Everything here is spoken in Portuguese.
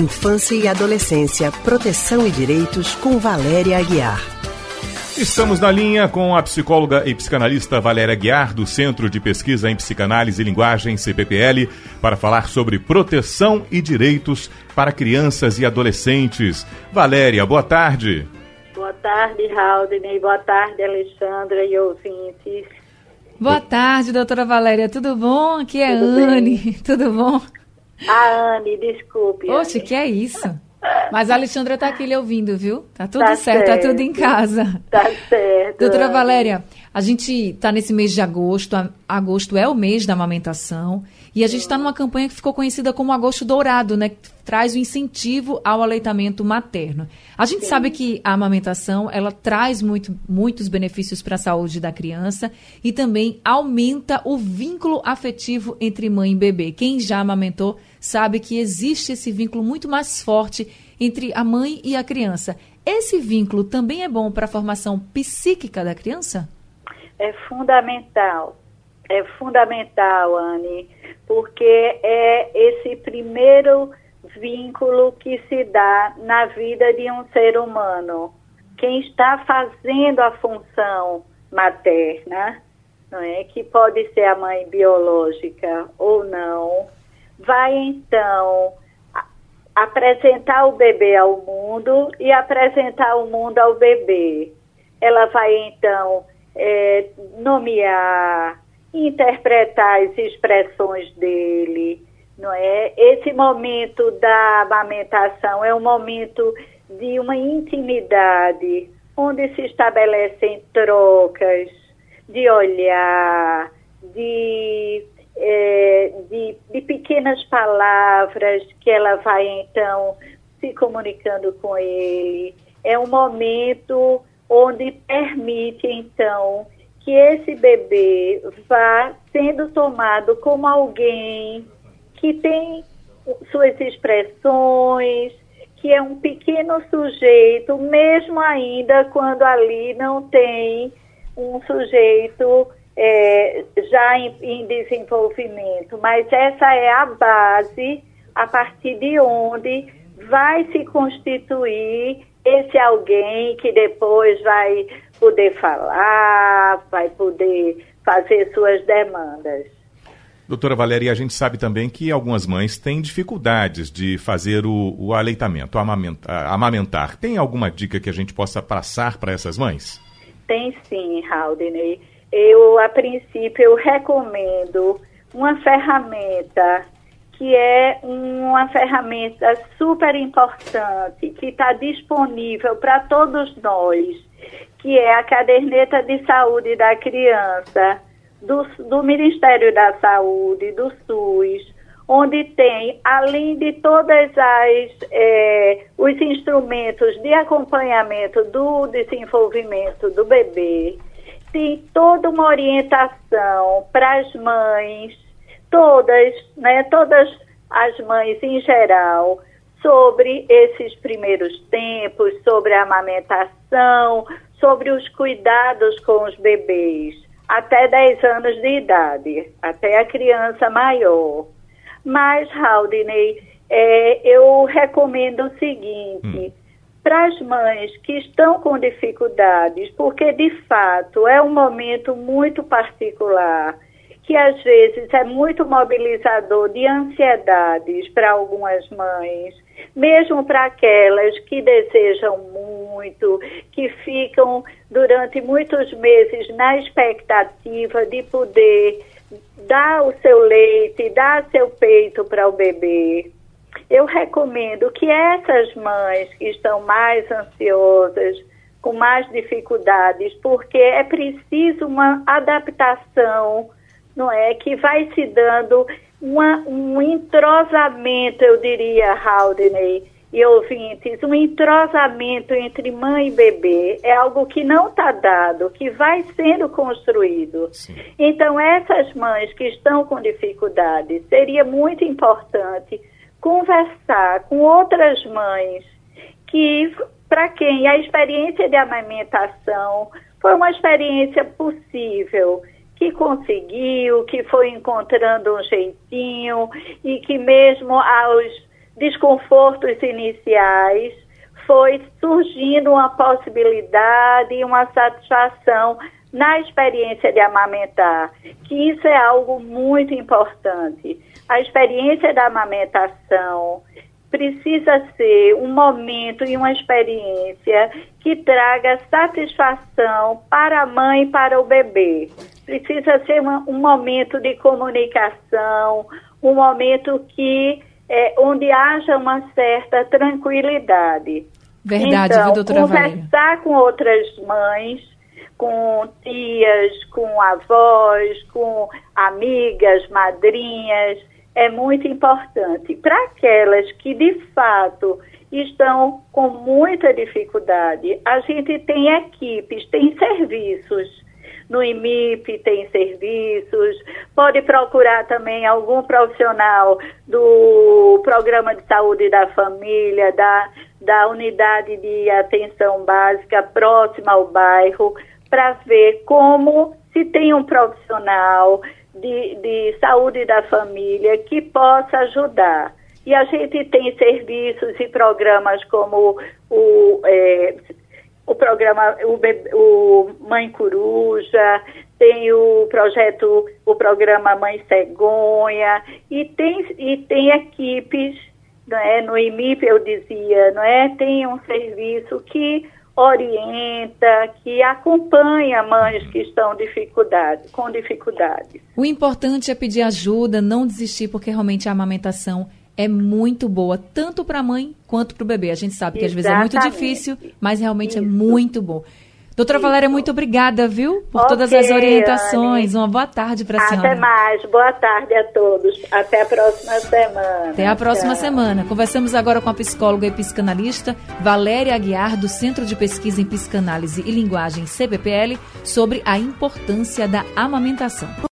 Infância e Adolescência, Proteção e Direitos, com Valéria Aguiar. Estamos na linha com a psicóloga e psicanalista Valéria Guiar, do Centro de Pesquisa em Psicanálise e Linguagem, CPPL, para falar sobre proteção e direitos para crianças e adolescentes. Valéria, boa tarde. Boa tarde, Haldane. Boa tarde, Alexandra e ouvintes. Boa tarde, doutora Valéria. Tudo bom? Aqui é Tudo Anne. Bem? Tudo bom? A Anne, desculpe. Oxe, Anne. que é isso? Mas a Alexandra está aqui lhe ouvindo, viu? Tá tudo tá certo, certo, tá tudo em casa. Tá certo. Doutora Anne. Valéria, a gente está nesse mês de agosto. Agosto é o mês da amamentação. E a gente está numa campanha que ficou conhecida como Agosto Dourado, né? Que traz o incentivo ao aleitamento materno. A gente Sim. sabe que a amamentação, ela traz muito, muitos benefícios para a saúde da criança e também aumenta o vínculo afetivo entre mãe e bebê. Quem já amamentou sabe que existe esse vínculo muito mais forte entre a mãe e a criança. Esse vínculo também é bom para a formação psíquica da criança? É fundamental. É fundamental, Anne porque é esse primeiro vínculo que se dá na vida de um ser humano. Quem está fazendo a função materna, não é, que pode ser a mãe biológica ou não, vai então apresentar o bebê ao mundo e apresentar o mundo ao bebê. Ela vai então é, nomear, interpretar as expressões dele, não é? Esse momento da amamentação é um momento de uma intimidade, onde se estabelecem trocas de olhar, de, é, de, de pequenas palavras que ela vai então se comunicando com ele. É um momento onde permite então que esse bebê vá sendo tomado como alguém que tem suas expressões, que é um pequeno sujeito, mesmo ainda quando ali não tem um sujeito é, já em, em desenvolvimento. Mas essa é a base a partir de onde vai se constituir esse alguém que depois vai poder falar, vai poder fazer suas demandas. Doutora Valéria, a gente sabe também que algumas mães têm dificuldades de fazer o, o aleitamento, amamentar, amamentar. Tem alguma dica que a gente possa passar para essas mães? Tem sim, Haldane. Eu, a princípio, eu recomendo uma ferramenta que é uma ferramenta super importante, que está disponível para todos nós, que é a caderneta de saúde da criança do, do Ministério da Saúde, do SUS, onde tem, além de todas as é, os instrumentos de acompanhamento do desenvolvimento do bebê, tem toda uma orientação para as mães todas, né, todas as mães em geral, sobre esses primeiros tempos, sobre a amamentação, sobre os cuidados com os bebês, até 10 anos de idade, até a criança maior. Mas, Haldinei, é, eu recomendo o seguinte. Hum. Para as mães que estão com dificuldades, porque de fato é um momento muito particular, que às vezes é muito mobilizador de ansiedades para algumas mães, mesmo para aquelas que desejam muito, que ficam durante muitos meses na expectativa de poder dar o seu leite, dar seu peito para o bebê. Eu recomendo que essas mães que estão mais ansiosas, com mais dificuldades, porque é preciso uma adaptação não é? Que vai se dando uma, um entrosamento, eu diria, Haldney e ouvintes, um entrosamento entre mãe e bebê é algo que não está dado, que vai sendo construído. Sim. Então, essas mães que estão com dificuldade, seria muito importante conversar com outras mães que, para quem a experiência de amamentação foi uma experiência possível que conseguiu, que foi encontrando um jeitinho e que mesmo aos desconfortos iniciais, foi surgindo uma possibilidade e uma satisfação na experiência de amamentar, que isso é algo muito importante. A experiência da amamentação precisa ser um momento e uma experiência que traga satisfação para a mãe e para o bebê. Precisa ser uma, um momento de comunicação, um momento que é, onde haja uma certa tranquilidade. Verdade, então, viu, doutora conversar Valéria? com outras mães, com tias, com avós, com amigas, madrinhas, é muito importante. Para aquelas que de fato estão com muita dificuldade, a gente tem equipes, tem serviços. No IMIP tem serviços, pode procurar também algum profissional do Programa de Saúde da Família, da, da Unidade de Atenção Básica próxima ao bairro, para ver como se tem um profissional de, de saúde da família que possa ajudar. E a gente tem serviços e programas como o, é, o programa o, o, Mãe Coruja, tem o projeto, o programa Mãe Cegonha, e tem, e tem equipes, não é? no IMIP eu dizia, não é? tem um serviço que orienta, que acompanha mães que estão dificuldade, com dificuldades. O importante é pedir ajuda, não desistir, porque realmente a amamentação é muito boa, tanto para a mãe quanto para o bebê. A gente sabe que às vezes é muito difícil, mas realmente é Isso. é muito bom. Doutora Isso. Valéria, muito obrigada, viu? Por okay, todas as orientações. Anne. Uma boa tarde para a senhora. Até mais. Boa tarde a todos. Até a próxima semana. Até a próxima Tchau. semana. Conversamos agora com a psicóloga e psicanalista Valéria Aguiar, do Centro de Pesquisa em Psicanálise e Linguagem, CBPL, sobre a importância da amamentação.